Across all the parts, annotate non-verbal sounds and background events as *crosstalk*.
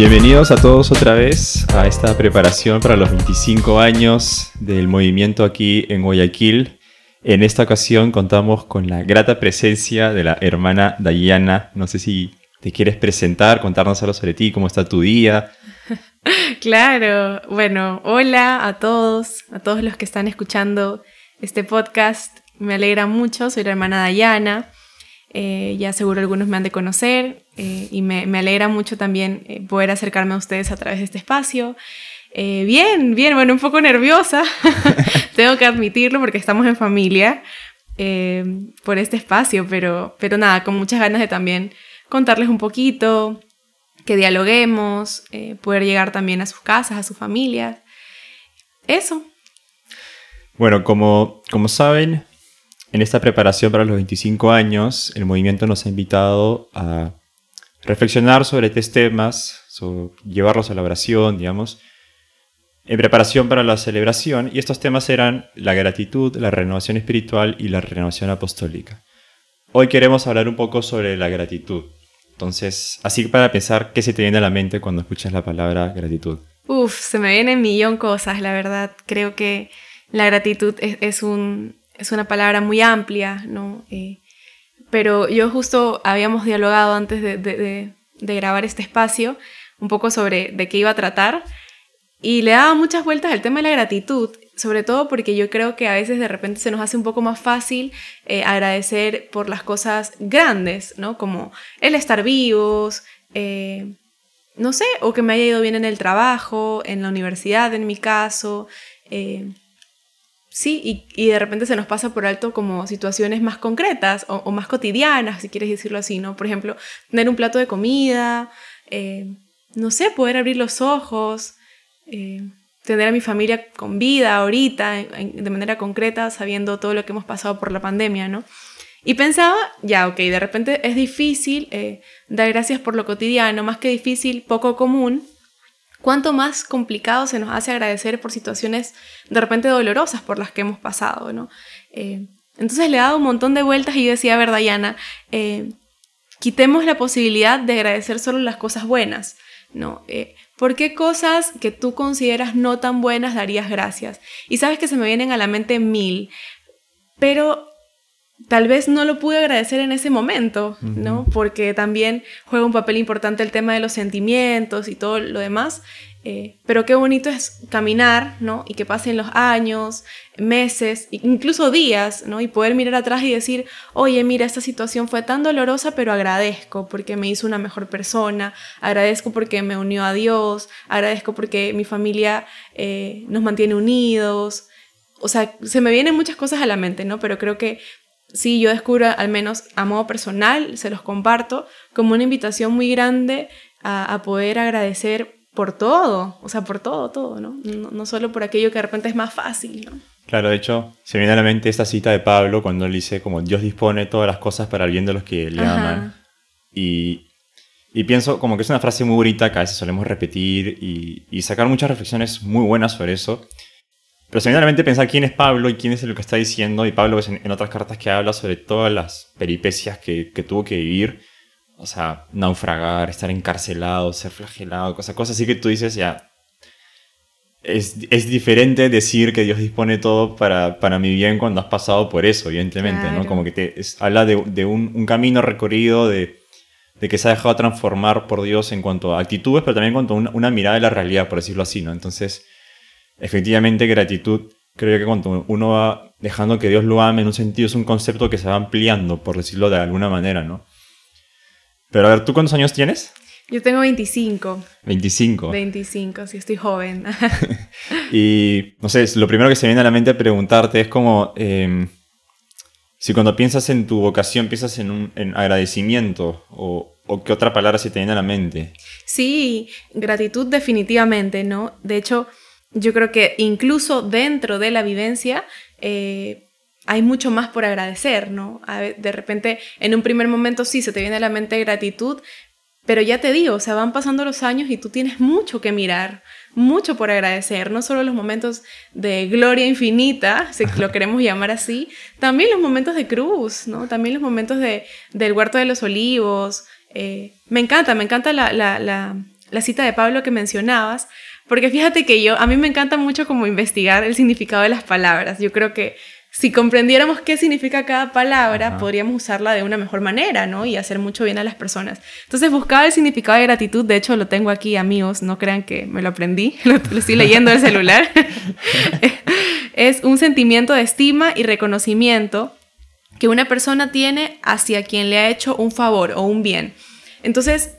Bienvenidos a todos otra vez a esta preparación para los 25 años del movimiento aquí en Guayaquil. En esta ocasión contamos con la grata presencia de la hermana Dayana. No sé si te quieres presentar, contarnos algo sobre ti, cómo está tu día. *laughs* Claro, bueno, hola a todos, a todos los que están escuchando este podcast. Me alegra mucho, soy la hermana Dayana. Eh, ya seguro algunos me han de conocer eh, y me, alegra mucho también eh, poder acercarme a ustedes a través de este espacio. bien, bien, bueno, un poco nerviosa, *laughs* tengo que admitirlo porque estamos en familia por este espacio, pero, pero nada, con muchas ganas de también contarles un poquito, que dialoguemos, poder llegar también a sus casas, a sus familias. Eso. Bueno, como, como saben, en esta preparación para los 25 años, el movimiento nos ha invitado a reflexionar sobre tres temas, llevarlos a la oración, digamos, en preparación para la celebración, y estos temas eran la gratitud, la renovación espiritual y la renovación apostólica. Hoy queremos hablar un poco sobre la gratitud. Entonces, así para pensar, ¿qué se te viene a la mente cuando escuchas la palabra gratitud? Uf, se me vienen millón cosas, la verdad. Creo que la gratitud es un, es una palabra muy amplia, ¿no? Eh, pero yo justo habíamos dialogado antes de, grabar este espacio un poco sobre de qué iba a tratar y le daba muchas vueltas al tema de la gratitud, sobre todo porque yo creo que a veces de repente se nos hace un poco más fácil eh, agradecer por las cosas grandes, ¿no? Como el estar vivos, eh, no sé, o que me haya ido bien en el trabajo, en la universidad en mi caso, Sí, y, de repente se nos pasa por alto como situaciones más concretas o, más cotidianas, si quieres decirlo así, ¿no? Por ejemplo, tener un plato de comida, eh, no sé, poder abrir los ojos, eh, tener a mi familia con vida ahorita, de manera concreta, sabiendo todo lo que hemos pasado por la pandemia, ¿no? Y pensaba, ya, ok, de repente es difícil eh, dar gracias por lo cotidiano, más que difícil, poco común, cuánto más complicado se nos hace agradecer por situaciones de repente dolorosas por las que hemos pasado, ¿no? Eh, entonces le he dado un montón de vueltas y yo decía, a ver, Dayana, eh, quitemos la posibilidad de agradecer solo las cosas buenas, ¿no? Eh, ¿Por qué cosas que tú consideras no tan buenas darías gracias? Y sabes que se me vienen a la mente mil, pero tal vez no lo pude agradecer en ese momento, ¿no? Porque también juega un papel importante el tema de los sentimientos y todo lo demás. Eh, pero qué bonito es caminar, ¿no? Y que pasen los años, meses, incluso días, ¿no? Y poder mirar atrás y decir, oye, mira, esta situación fue tan dolorosa, pero agradezco porque me hizo una mejor persona, agradezco porque me unió a Dios, agradezco porque mi familia eh, nos mantiene unidos. O sea, se me vienen muchas cosas a la mente, ¿no? Pero creo que sí, yo descubro, al menos a modo personal, se los comparto, como una invitación muy grande a, poder agradecer por todo, o sea, por todo, todo, ¿no? ¿no? solo por aquello que de repente es más fácil, ¿no? Claro, de hecho, se me viene a la mente esta cita de Pablo cuando él dice como Dios dispone todas las cosas para el bien de los que le aman. Y, y, pienso como que es una frase muy bonita que a veces solemos repetir y, y sacar muchas reflexiones muy buenas sobre eso. Pero sencillamente pensar quién es Pablo y quién es lo que está diciendo. Y Pablo es en, otras cartas que habla sobre todas las peripecias que, que, tuvo que vivir. O sea, naufragar, estar encarcelado, ser flagelado, cosas, cosas así que tú dices, ya. Es, es diferente decir que Dios dispone todo para, para mi bien cuando has pasado por eso, evidentemente, ¿no? Como que te habla de, de un, un, camino recorrido, de, de, que se ha dejado transformar por Dios en cuanto a actitudes, pero también en cuanto a una, una mirada de la realidad, por decirlo así, ¿no? Entonces efectivamente gratitud, creo que cuando uno va dejando que Dios lo ame, en un sentido es un concepto que se va ampliando, por decirlo de alguna manera, ¿no? Pero a ver, ¿tú cuántos años tienes? Yo tengo 25. 25. 25, sí, estoy joven. *laughs* *laughs* y, no sé, lo primero que se viene a la mente a preguntarte es como, em, si cuando piensas en tu vocación, piensas en, un, en agradecimiento o, o qué otra palabra se te viene a la mente. Sí, gratitud definitivamente, ¿no? De hecho, yo creo que incluso dentro de la vivencia eh, hay mucho más por agradecer, ¿no? De repente, en un primer momento sí se te viene a la mente gratitud, pero ya te digo, o sea, van pasando los años y tú tienes mucho que mirar, mucho por agradecer, no solo los momentos de gloria infinita, si lo queremos llamar así, también los momentos de cruz, ¿no? También los momentos de, del huerto de los olivos. Eh, me encanta, me encanta la, la cita de Pablo que mencionabas, porque fíjate que yo, a mí me encanta mucho como investigar el significado de las palabras. Yo creo que si comprendiéramos qué significa cada palabra, podríamos usarla de una mejor manera, ¿no? Y hacer mucho bien a las personas. Entonces buscaba el significado de gratitud, de hecho lo tengo aquí, amigos, no crean que me lo aprendí, *laughs* lo, estoy leyendo del celular. *laughs* es un sentimiento de estima y reconocimiento que una persona tiene hacia quien le ha hecho un favor o un bien. Entonces,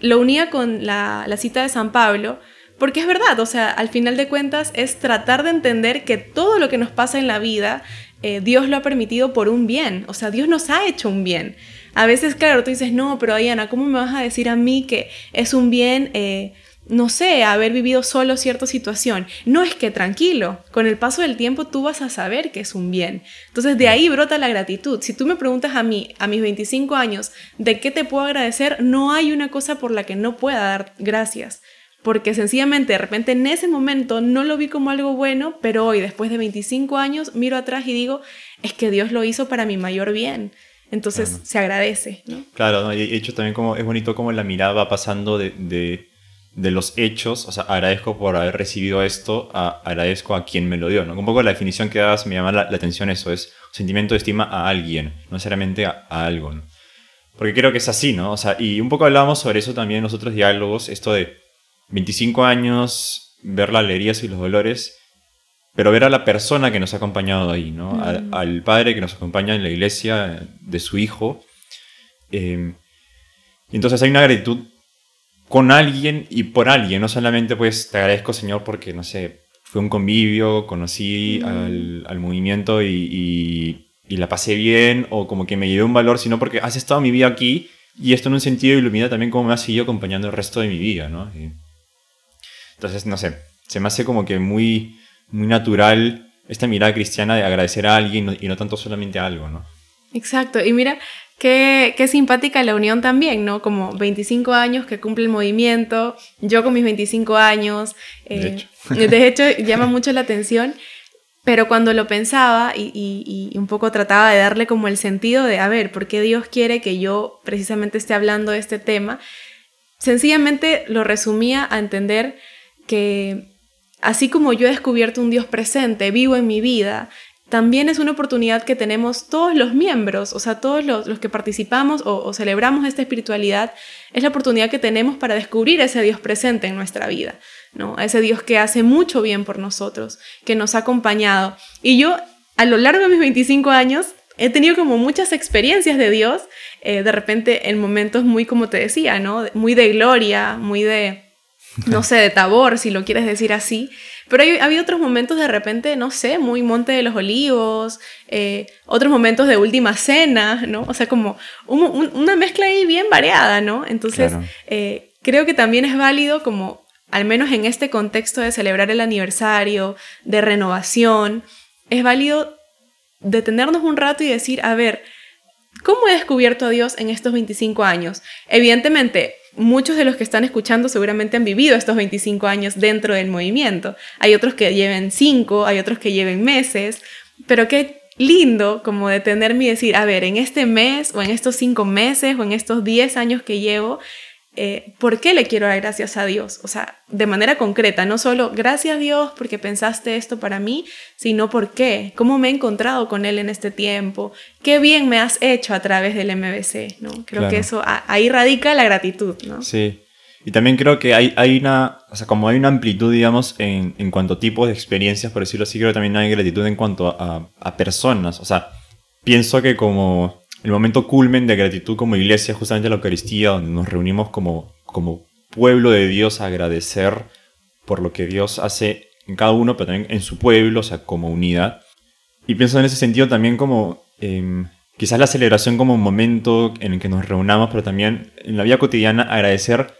lo unía con la, la cita de San Pablo, porque es verdad, o sea, al final de cuentas es tratar de entender que todo lo que nos pasa en la vida, eh, Dios lo ha permitido por un bien, o sea, Dios nos ha hecho un bien. A veces, claro, tú dices, no, pero Diana, ¿cómo me vas a decir a mí que es un bien, eh, no sé, haber vivido solo cierta situación? No es que tranquilo, con el paso del tiempo tú vas a saber que es un bien. Entonces de ahí brota la gratitud. Si tú me preguntas a mí, a mis 25 años, ¿de qué te puedo agradecer? No hay una cosa por la que no pueda dar gracias porque sencillamente de repente en ese momento no lo vi como algo bueno, pero hoy, después de 25 años, miro atrás y digo, es que Dios lo hizo para mi mayor bien. Entonces se agradece. ¿no? Claro, y de hecho también como, es bonito como la mirada va pasando de, de, los hechos, o sea, agradezco por haber recibido esto, a, agradezco a quien me lo dio. ¿no? Un poco la definición que das me llama la, atención eso, es sentimiento de estima a alguien, no necesariamente a, a algo. ¿no? Porque creo que es así, ¿no? O sea, y un poco hablábamos sobre eso también en los otros diálogos, esto de 25 años, ver las alegrías y los dolores, pero ver a la persona que nos ha acompañado ahí, ¿no? Mm. Al, padre que nos acompaña en la iglesia de su hijo. Eh, entonces hay una gratitud con alguien y por alguien, no solamente pues te agradezco Señor porque, no sé, fue un convivio, conocí mm. al, movimiento y, la pasé bien o como que me llevé un valor, sino porque has estado mi vida aquí y esto en un sentido ilumina también cómo me has seguido acompañando el resto de mi vida, ¿no? Entonces, no sé, se me hace como que muy, muy natural esta mirada cristiana de agradecer a alguien y no tanto solamente a algo, ¿no? Exacto, y mira, Qué, qué, simpática la unión también, ¿no? Como 25 años que cumple el movimiento, yo con mis 25 años. Eh, de, hecho. *laughs* llama mucho la atención, pero cuando lo pensaba y, y, un poco trataba de darle como el sentido de, a ver, ¿por qué Dios quiere que yo precisamente esté hablando de este tema? Sencillamente lo resumía a entender que así como yo he descubierto un Dios presente, vivo en mi vida, también es una oportunidad que tenemos todos los miembros, o sea, todos los, que participamos o, celebramos esta espiritualidad, es la oportunidad que tenemos para descubrir ese Dios presente en nuestra vida, ¿no? Ese Dios que hace mucho bien por nosotros, que nos ha acompañado. Y yo, a lo largo de mis 25 años, he tenido como muchas experiencias de Dios, eh, de repente en momentos muy, como te decía, ¿no? Muy de gloria, muy de no sé, de Tabor, si lo quieres decir así. Pero hay, había otros momentos de repente, no sé, muy Monte de los Olivos, eh, otros momentos de Última Cena, ¿no? O sea, como una mezcla ahí bien variada, ¿no? Entonces, eh, creo que también es válido como, al menos en este contexto de celebrar el aniversario, de renovación, es válido detenernos un rato y decir, a ver, ¿cómo he descubierto a Dios en estos 25 años? Evidentemente, muchos de los que están escuchando seguramente han vivido estos 25 años dentro del movimiento. Hay otros que lleven 5, hay otros que lleven meses, pero qué lindo como detenerme y decir, a ver, en este mes o en estos 5 meses o en estos 10 años que llevo, eh, ¿por qué le quiero dar gracias a Dios? O sea, de manera concreta, no solo gracias a Dios porque pensaste esto para mí, sino por qué, cómo me he encontrado con Él en este tiempo, qué bien me has hecho a través del MBC, ¿no? Creo que eso, ahí radica la gratitud, ¿no? Sí. Y también creo que hay, hay una, o sea, como hay una amplitud, digamos, en, en cuanto a tipos de experiencias, por decirlo así, creo que también hay gratitud en cuanto a, a personas. O sea, pienso que como el momento culmen de gratitud como iglesia, justamente la Eucaristía, donde nos reunimos como, como pueblo de Dios a agradecer por lo que Dios hace en cada uno, pero también en su pueblo, o sea, como unidad. Y pienso en ese sentido también como em, quizás la celebración como un momento en el que nos reunamos, pero también en la vida cotidiana agradecer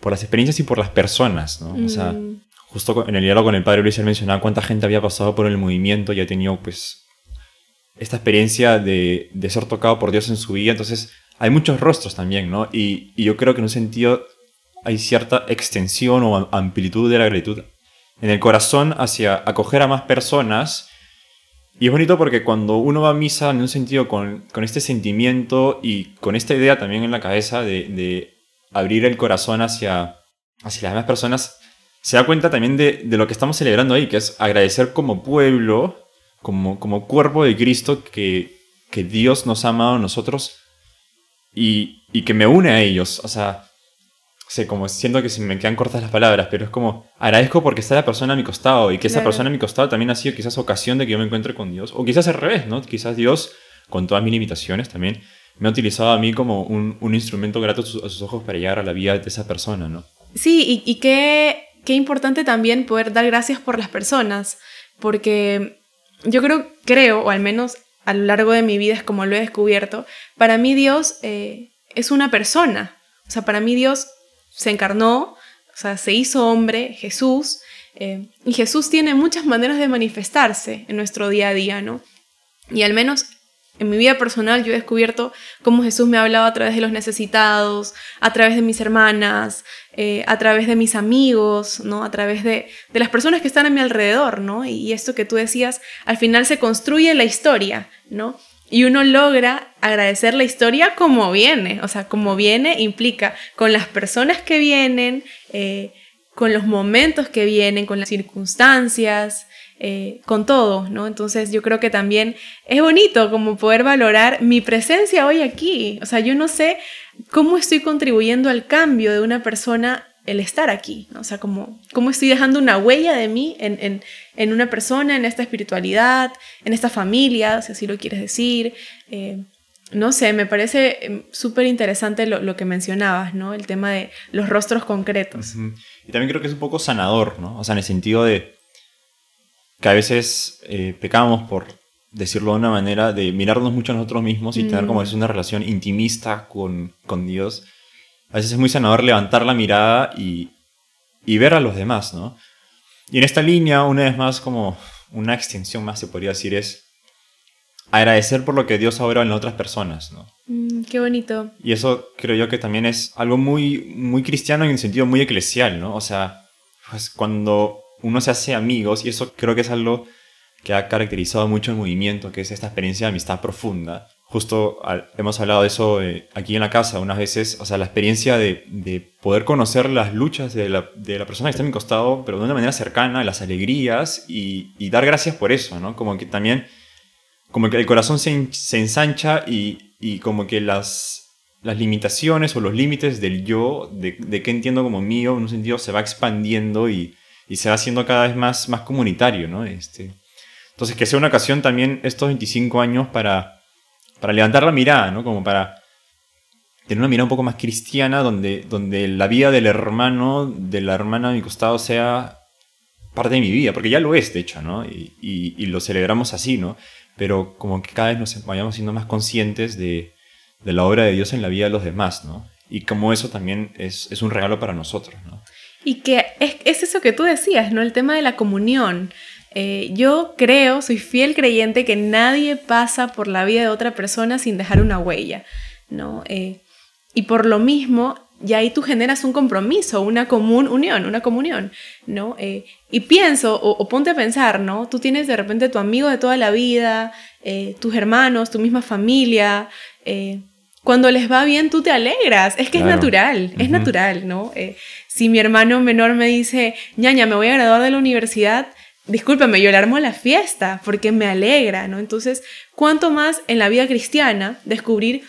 por las experiencias y por las personas, ¿no? O sea, mm. justo en el diálogo con el padre Luis él mencionaba cuánta gente había pasado por el movimiento y ha tenido pues esta experiencia de, ser tocado por Dios en su vida. Entonces, hay muchos rostros también, ¿no? Y, yo creo que en un sentido hay cierta extensión o amplitud de la gratitud en el corazón hacia acoger a más personas. Y es bonito porque cuando uno va a misa en un sentido con, este sentimiento y con esta idea también en la cabeza de, abrir el corazón hacia, hacia las demás personas, se da cuenta también de, de, lo que estamos celebrando ahí, que es agradecer como pueblo, como, como cuerpo de Cristo, que, que Dios nos ha amado a nosotros y, y que me une a ellos. O sea, sé, como siento que se me quedan cortas las palabras, pero es como agradezco porque está la persona a mi costado y que esa persona a mi costado también ha sido quizás ocasión de que yo me encuentre con Dios, o quizás al revés, ¿no? Quizás Dios, con todas mis limitaciones también, me ha utilizado a mí como un, un instrumento grato a sus, ojos para llegar a la vida de esa persona, ¿no? Sí, y, y qué, qué importante también poder dar gracias por las personas, porque yo creo, creo, o al menos a lo largo de mi vida es como lo he descubierto, para mí Dios eh, es una persona. O sea, para mí Dios se encarnó, o sea, se hizo hombre, Jesús, eh, y Jesús tiene muchas maneras de manifestarse en nuestro día a día, ¿no? Y al menos en mi vida personal yo he descubierto cómo Jesús me ha hablado a través de los necesitados, a través de mis hermanas, eh, a través de mis amigos, ¿no? A través de, de, las personas que están a mi alrededor, ¿no? Y esto que tú decías, al final se construye la historia, ¿no? Y uno logra agradecer la historia como viene, o sea, como viene implica con las personas que vienen, eh, con los momentos que vienen, con las circunstancias, eh, con todo, ¿no? Entonces yo creo que también es bonito como poder valorar mi presencia hoy aquí. O sea, yo no sé cómo estoy contribuyendo al cambio de una persona el estar aquí, ¿no? o sea, cómo estoy dejando una huella de mí en, en, en, una persona, en esta espiritualidad, en esta familia, si así lo quieres decir. Eh, no sé, me parece em, súper interesante lo, lo, que mencionabas, ¿no? El tema de los rostros concretos. Y también creo que es un poco sanador, ¿no? O sea, en el sentido de, que a veces eh, pecamos por decirlo de una manera, de mirarnos mucho a nosotros mismos y tener como es una relación intimista con, con, Dios. A veces es muy sanador levantar la mirada y, y, ver a los demás, ¿no? Y en esta línea, una vez más, como una extensión más se podría decir, es agradecer por lo que Dios ha obrado en otras personas, ¿no? Mm, qué bonito. Y eso creo yo que también es algo muy, muy cristiano en el sentido muy eclesial, ¿no? O sea, pues cuando uno se hace amigos y eso creo que es algo que ha caracterizado mucho el movimiento, que es esta experiencia de amistad profunda. Justo hemos hablado de eso eh, aquí en la casa unas veces, o sea, la experiencia de, de poder conocer las luchas de la, de la, persona que está a mi costado, pero de una manera cercana, las alegrías y, y dar gracias por eso, ¿no? Como que también, como que el corazón se, se ensancha y, y, como que las, las limitaciones o los límites del yo, de, de qué entiendo como mío, en un sentido se va expandiendo y, y se va haciendo cada vez más, más comunitario, ¿no? Este, entonces, que sea una ocasión también estos 25 años para, para levantar la mirada, ¿no? Como para tener una mirada un poco más cristiana, donde, donde la vida del hermano, de la hermana a mi costado sea parte de mi vida, porque ya lo es, de hecho, ¿no? Y, lo celebramos así, ¿no? Pero como que cada vez nos vayamos siendo más conscientes de, de, la obra de Dios en la vida de los demás, ¿no? Y como eso también es, es un regalo para nosotros, ¿no? Y que es, es, eso que tú decías, ¿no? El tema de la comunión. Eh, yo creo, soy fiel creyente que nadie pasa por la vida de otra persona sin dejar una huella, ¿no? Eh, y por lo mismo, ya ahí tú generas un compromiso, una común unión, una comunión, ¿no? Eh, y pienso, o, o, ponte a pensar, ¿no? Tú tienes de repente tu amigo de toda la vida, tus hermanos, tu misma familia, cuando les va bien tú te alegras, es que es natural, es natural, ¿no? Si mi hermano menor me dice, ñaña, me voy a graduar de la universidad, discúlpame, yo le armo la fiesta porque me alegra, ¿no? Entonces, ¿cuánto más en la vida cristiana descubrir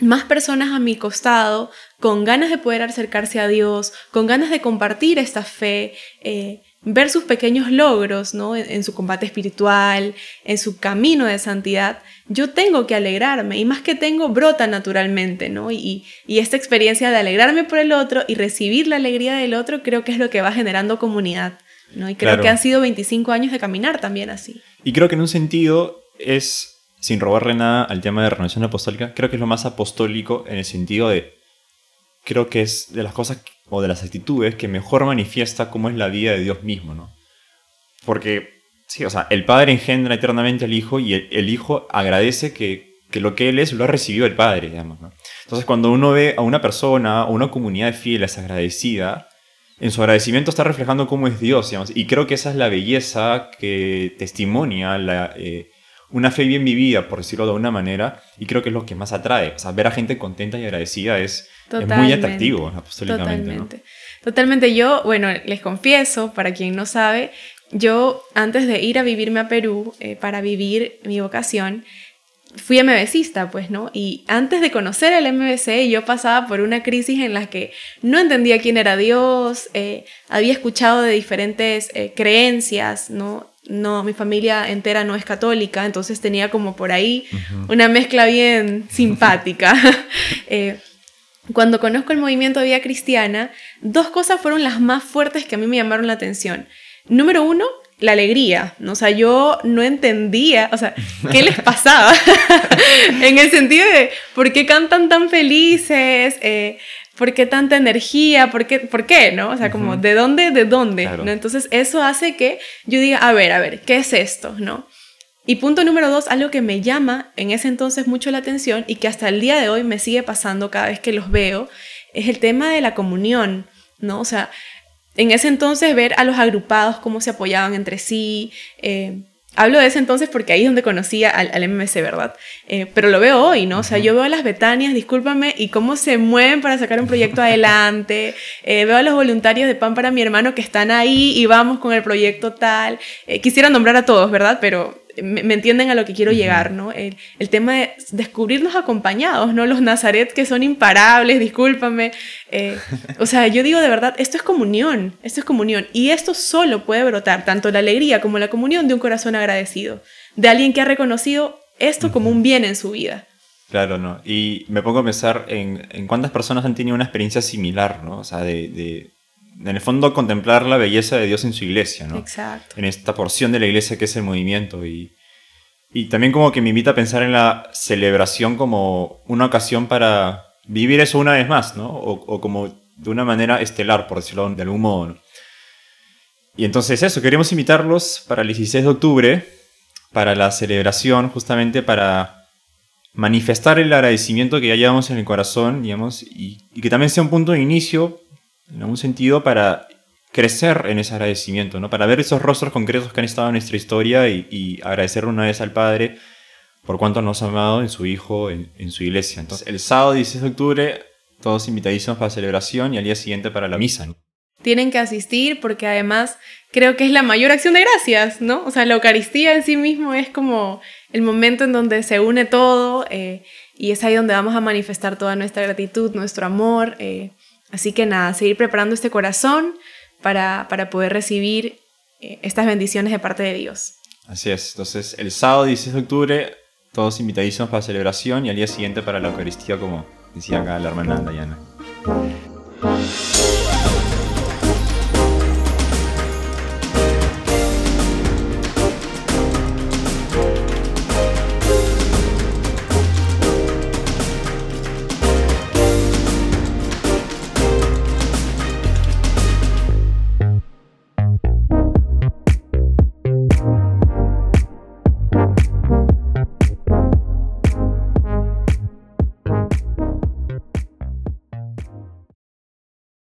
más personas a mi costado con ganas de poder acercarse a Dios, con ganas de compartir esta fe, eh, ver sus pequeños logros, ¿no? En, su combate espiritual, en su camino de santidad, yo tengo que alegrarme y más que tengo, brota naturalmente, ¿no? Y, y, esta experiencia de alegrarme por el otro y recibir la alegría del otro creo que es lo que va generando comunidad, ¿no? Y creo que han sido 25 años de caminar también así. Y creo que en un sentido es, sin robarle nada al tema de renovación apostólica, creo que es lo más apostólico en el sentido de, creo que es de las cosas o de las actitudes que mejor manifiesta cómo es la vida de Dios mismo, ¿no? Porque, sí, o sea, el Padre engendra eternamente al Hijo y el, Hijo agradece que, que, lo que Él es lo ha recibido el Padre, digamos, ¿no? Entonces, cuando uno ve a una persona o una comunidad de fieles agradecida, en su agradecimiento está reflejando cómo es Dios, digamos, y creo que esa es la belleza que testimonia la, eh, una fe bien vivida, por decirlo de una manera, y creo que es lo que más atrae. O sea, ver a gente contenta y agradecida es, es muy atractivo apostólicamente. Totalmente. Totalmente. Yo, bueno, les confieso, para quien no sabe, yo antes de ir a vivirme a Perú eh, para vivir mi vocación, fui MBCista, pues, ¿no? Y antes de conocer el MBC, yo pasaba por una crisis en la que no entendía quién era Dios, eh, había escuchado de diferentes eh, creencias, ¿no? No, mi familia entera no es católica, entonces tenía como por ahí una mezcla bien simpática. *laughs* Eh, cuando conozco el movimiento de vida cristiana, dos cosas fueron las más fuertes que a mí me llamaron la atención. Número uno, la alegría. O sea, yo no entendía, o sea, *laughs* ¿qué les pasaba? *laughs* en el sentido de, ¿por qué cantan tan felices? Eh, ¿Por qué tanta energía? ¿Por qué? ¿Por qué? ¿No? O sea, como, ¿de dónde? ¿De dónde? ¿no? Entonces, eso hace que yo diga, a ver, a ver, ¿qué es esto? ¿No? Y punto número dos, algo que me llama en ese entonces mucho la atención y que hasta el día de hoy me sigue pasando cada vez que los veo, es el tema de la comunión, ¿no? O sea, en ese entonces ver a los agrupados, cómo se apoyaban entre sí. Eh, hablo de ese entonces porque ahí es donde conocía al, al MMC, ¿verdad? Eh, pero lo veo hoy, ¿no? O sea, yo veo a las Betanias, discúlpame, y cómo se mueven para sacar un proyecto adelante. *laughs* Eh, veo a los voluntarios de Pan para mi hermano que están ahí y vamos con el proyecto tal. quisiera nombrar a todos, ¿verdad? Pero me, entienden a lo que quiero llegar, ¿no? El, tema de descubrirnos acompañados, ¿no? Los Nazaret que son imparables, discúlpame. Eh, *laughs* o sea, yo digo de verdad, esto es comunión, esto es comunión. Y esto solo puede brotar, tanto la alegría como la comunión de un corazón agradecido, de alguien que ha reconocido esto como un bien en su vida. Claro, ¿no? Y me pongo a pensar en, en cuántas personas han tenido una experiencia similar, ¿no? O sea, de en el fondo contemplar la belleza de Dios en su iglesia, ¿no? Exacto. En esta porción de la iglesia que es el movimiento y, y también como que me invita a pensar en la celebración como una ocasión para vivir eso una vez más, ¿no? O, como de una manera estelar, por decirlo de algún modo. Y entonces eso, queremos invitarlos para el 16 de octubre, para la celebración, justamente para manifestar el agradecimiento que ya llevamos en el corazón, digamos, y, y que también sea un punto de inicio en algún sentido para crecer en ese agradecimiento, ¿no? Para ver esos rostros concretos que han estado en nuestra historia y, agradecer una vez al Padre por cuánto nos ha amado en su Hijo, en, su iglesia. Entonces, el sábado 16 de octubre, todos invitadísimos para la celebración y al día siguiente para la misa, Tienen que asistir porque además creo que es la mayor acción de gracias, ¿no? O sea, la Eucaristía en sí mismo es como el momento en donde se une todo eh, y es ahí donde vamos a manifestar toda nuestra gratitud, nuestro amor. Eh, Así que nada, seguir preparando este corazón para, para poder recibir eh, estas bendiciones de parte de Dios. Así es, entonces el sábado 16 de octubre todos invitadísimos para la celebración y al día siguiente para la Eucaristía, como decía acá la hermana Dayana.